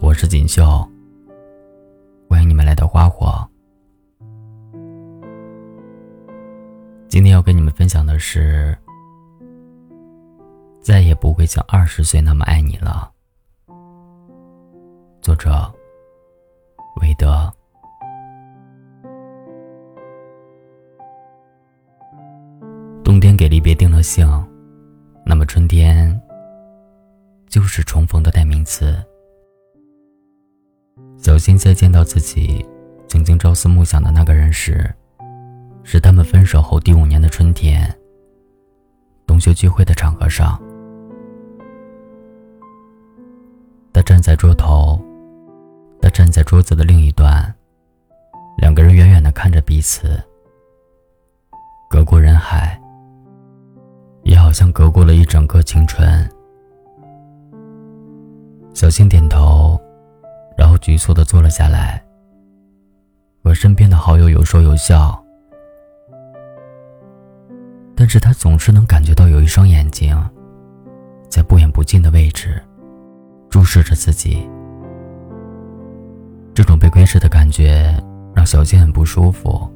我是锦绣，欢迎你们来到花火。今天要跟你们分享的是，再也不会像二十岁那么爱你了。作者：韦德。冬天给离别定了性，那么春天就是重逢的代名词。小新在见到自己曾经朝思暮想的那个人时，是他们分手后第五年的春天。同学聚会的场合上，他站在桌头，他站在桌子的另一端，两个人远远的看着彼此，隔过人海，也好像隔过了一整个青春。小新点头。然后局促的坐了下来，和身边的好友有说有笑，但是他总是能感觉到有一双眼睛，在不远不近的位置，注视着自己。这种被窥视的感觉让小新很不舒服。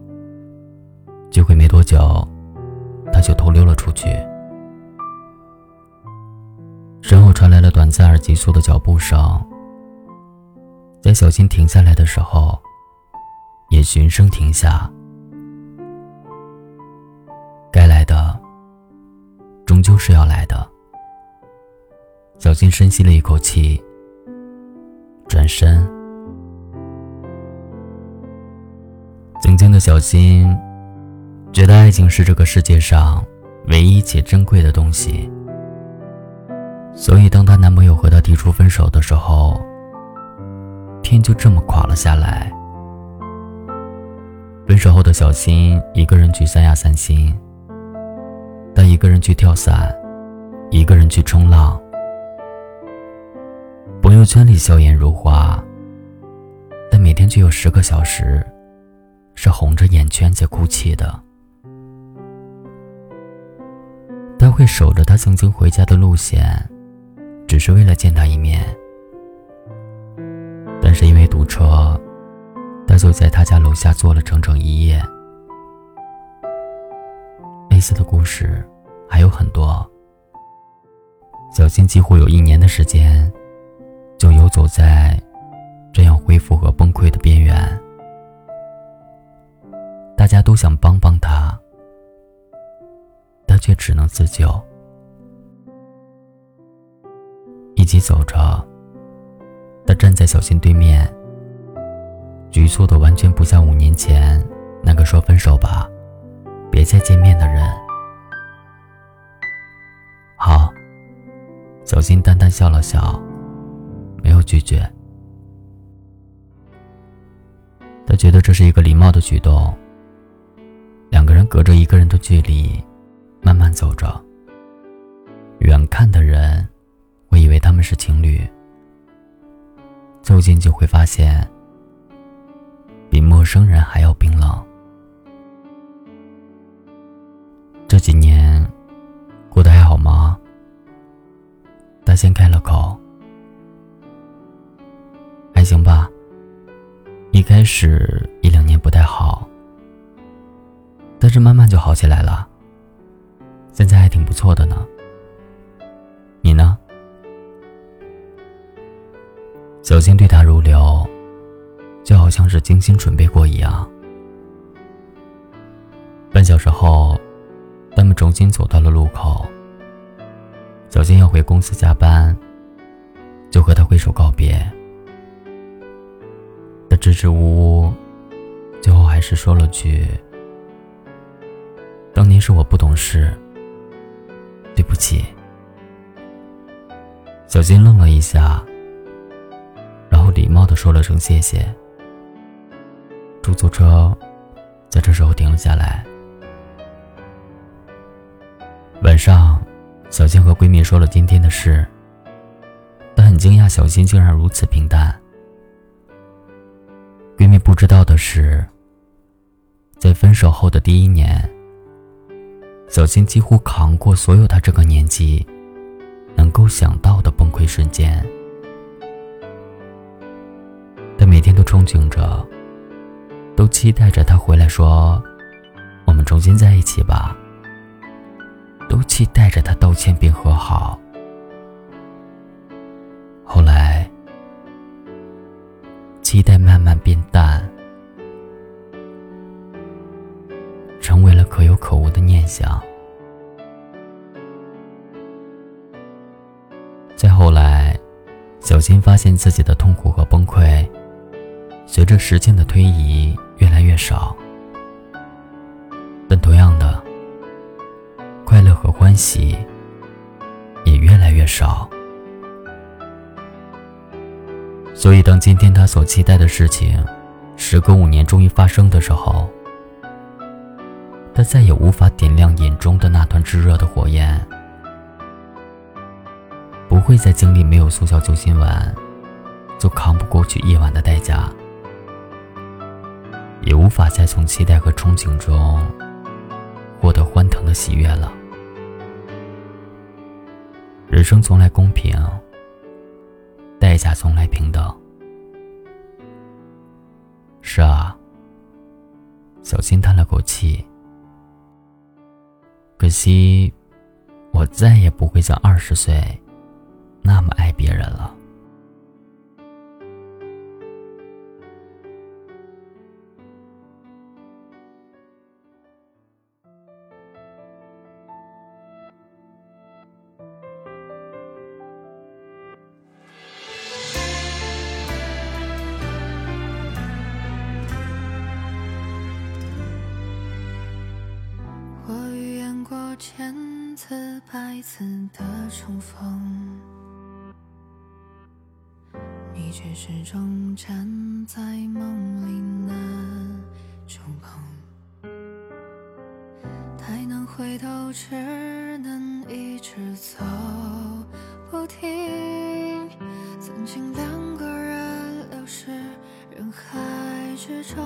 聚会没多久，他就偷溜了出去，身后传来了短暂而急促的脚步声。在小新停下来的时候，也循声停下。该来的，终究是要来的。小新深吸了一口气，转身。曾经的小新，觉得爱情是这个世界上唯一且珍贵的东西，所以当她男朋友和她提出分手的时候。天就这么垮了下来。分手后的小新一个人去三亚散心，他一个人去跳伞，一个人去冲浪。朋友圈里笑颜如花，但每天却有十个小时是红着眼圈在哭泣的。他会守着他曾经回家的路线，只是为了见他一面。堵车，他就在他家楼下坐了整整一夜。类似的故事还有很多。小新几乎有一年的时间，就游走在这样恢复和崩溃的边缘。大家都想帮帮他，他却只能自救。一起走着。他站在小新对面，局促的完全不像五年前那个说分手吧，别再见面的人。好，小新淡淡笑了笑，没有拒绝。他觉得这是一个礼貌的举动。两个人隔着一个人的距离，慢慢走着。远看的人，会以为他们是情侣。走近就会发现，比陌生人还要冰冷。这几年过得还好吗？他先开了口，还行吧。一开始一两年不太好，但是慢慢就好起来了。现在还挺不错的呢。你呢？小新对他如流，就好像是精心准备过一样。半小时后，他们重新走到了路口。小金要回公司加班，就和他挥手告别。他支支吾吾，最后还是说了句：“当年是我不懂事，对不起。”小金愣了一下。然后礼貌的说了声谢谢。出租车在这时候停了下来。晚上，小新和闺蜜说了今天的事，但很惊讶，小新竟然如此平淡。闺蜜不知道的是，在分手后的第一年，小新几乎扛过所有她这个年纪能够想到的崩溃瞬间。天都憧憬着，都期待着他回来说：“我们重新在一起吧。”都期待着他道歉并和好。后来，期待慢慢变淡，成为了可有可无的念想。再后来，小新发现自己的痛苦和崩溃，随着时间的推移越来越少。但同样的，快乐和欢喜也越来越少。所以，当今天他所期待的事情，时隔五年终于发生的时候，他再也无法点亮眼中的那团炙热的火焰。不会再经历没有速效救心丸就扛不过去夜晚的代价，无法再从期待和憧憬中获得欢腾的喜悦了。人生从来公平，代价从来平等。是啊，小新叹了口气，可惜我再也不会像二十岁。那么爱别人了。次百次的重逢。你却始终站在梦里难触碰，太难回头，只能一直走不停。曾经两个人流失人海之中，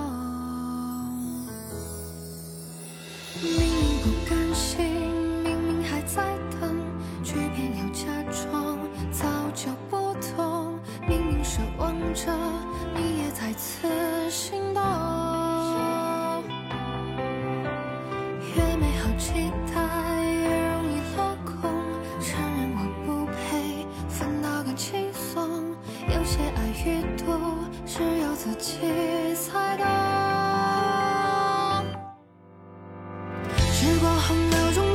一度，只有自己才懂。时光洪流中。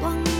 忘了。